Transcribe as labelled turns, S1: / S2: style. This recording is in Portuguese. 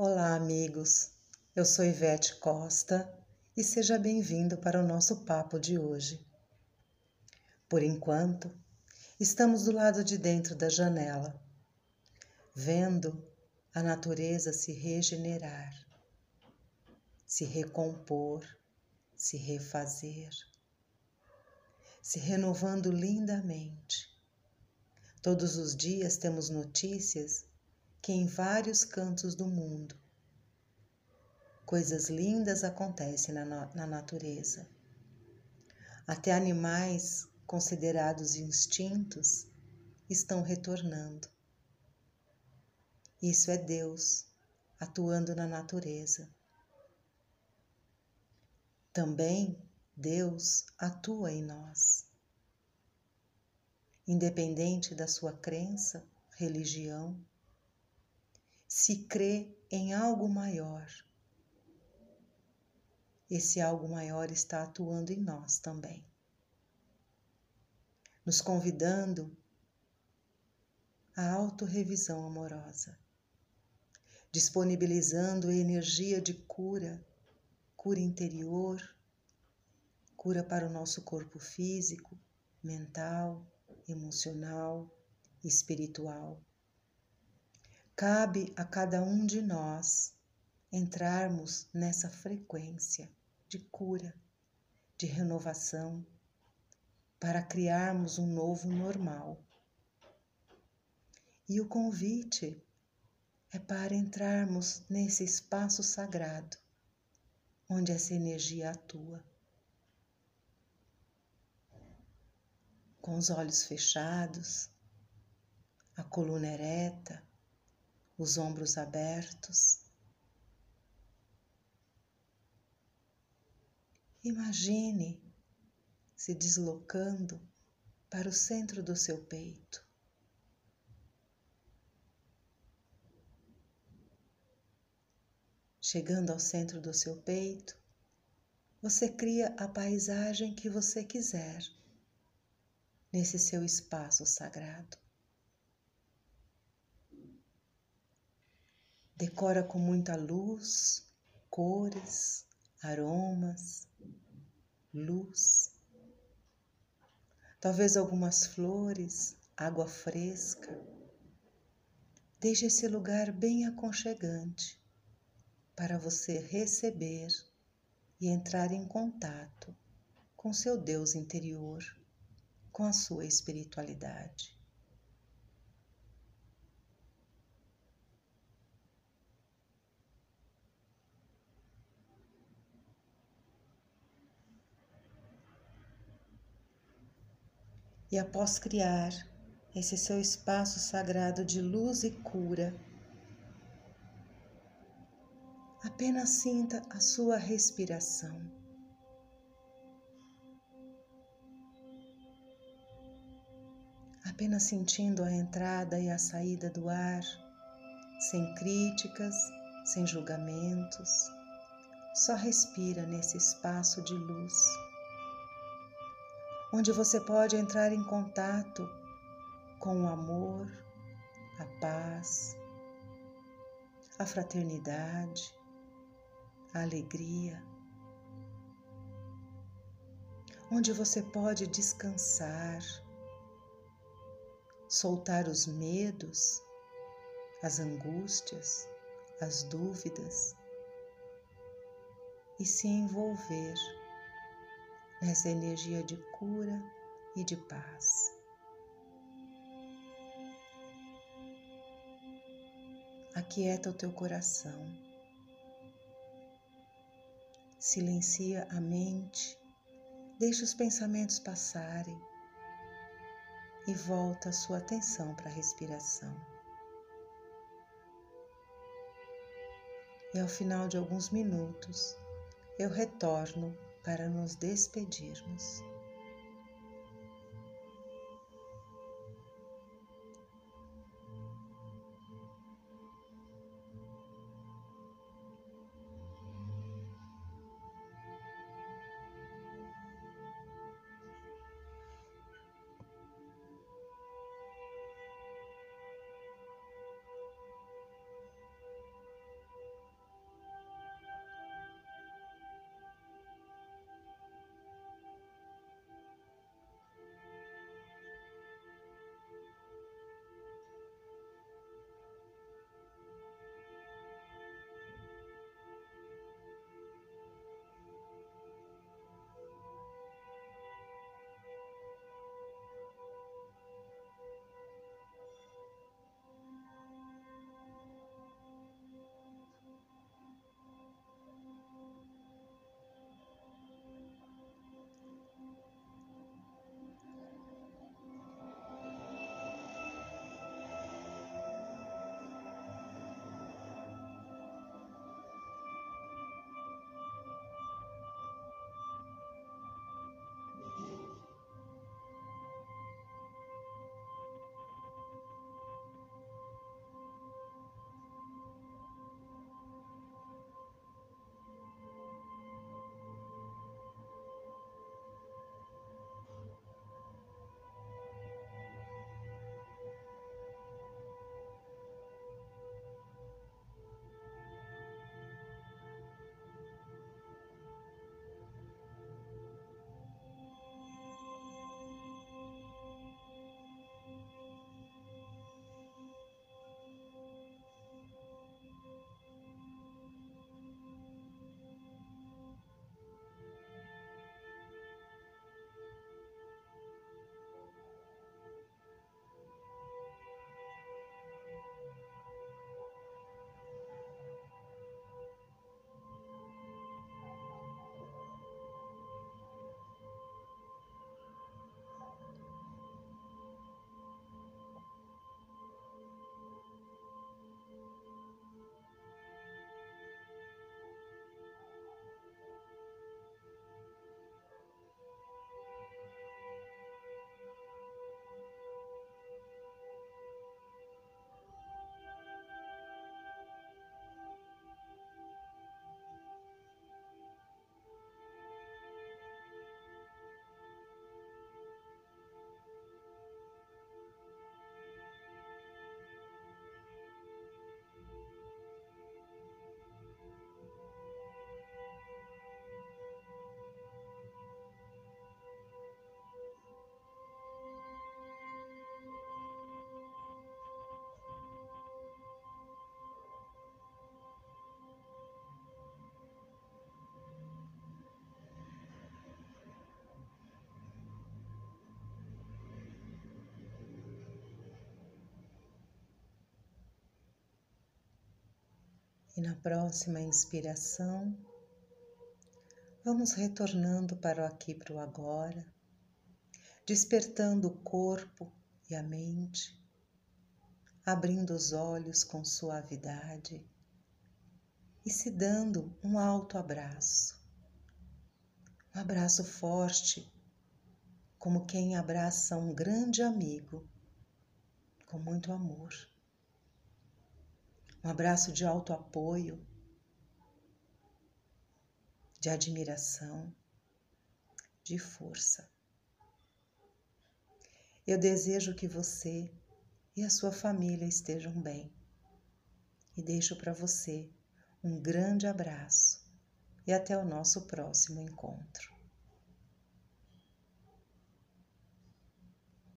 S1: Olá, amigos. Eu sou Ivete Costa e seja bem-vindo para o nosso papo de hoje. Por enquanto, estamos do lado de dentro da janela, vendo a natureza se regenerar, se recompor, se refazer, se renovando lindamente. Todos os dias temos notícias que em vários cantos do mundo coisas lindas acontecem na, na natureza. Até animais considerados instintos estão retornando. Isso é Deus atuando na natureza. Também Deus atua em nós. Independente da sua crença, religião, se crê em algo maior, esse algo maior está atuando em nós também, nos convidando à autorrevisão amorosa, disponibilizando energia de cura, cura interior, cura para o nosso corpo físico, mental, emocional, espiritual. Cabe a cada um de nós entrarmos nessa frequência de cura, de renovação, para criarmos um novo normal. E o convite é para entrarmos nesse espaço sagrado, onde essa energia atua. Com os olhos fechados, a coluna ereta, os ombros abertos. Imagine se deslocando para o centro do seu peito. Chegando ao centro do seu peito, você cria a paisagem que você quiser nesse seu espaço sagrado. Decora com muita luz, cores, aromas, luz. Talvez algumas flores, água fresca. Deixe esse lugar bem aconchegante para você receber e entrar em contato com seu Deus interior, com a sua espiritualidade. E após criar esse seu espaço sagrado de luz e cura, apenas sinta a sua respiração. Apenas sentindo a entrada e a saída do ar, sem críticas, sem julgamentos, só respira nesse espaço de luz onde você pode entrar em contato com o amor, a paz, a fraternidade, a alegria, onde você pode descansar, soltar os medos, as angústias, as dúvidas e se envolver nessa energia de cura e de paz. Aquieta o teu coração, silencia a mente, deixa os pensamentos passarem e volta a sua atenção para a respiração. E ao final de alguns minutos, eu retorno para nos despedirmos. E na próxima inspiração, vamos retornando para o aqui para o agora, despertando o corpo e a mente, abrindo os olhos com suavidade e se dando um alto abraço. Um abraço forte, como quem abraça um grande amigo, com muito amor. Um abraço de alto apoio, de admiração, de força. Eu desejo que você e a sua família estejam bem e deixo para você um grande abraço e até o nosso próximo encontro.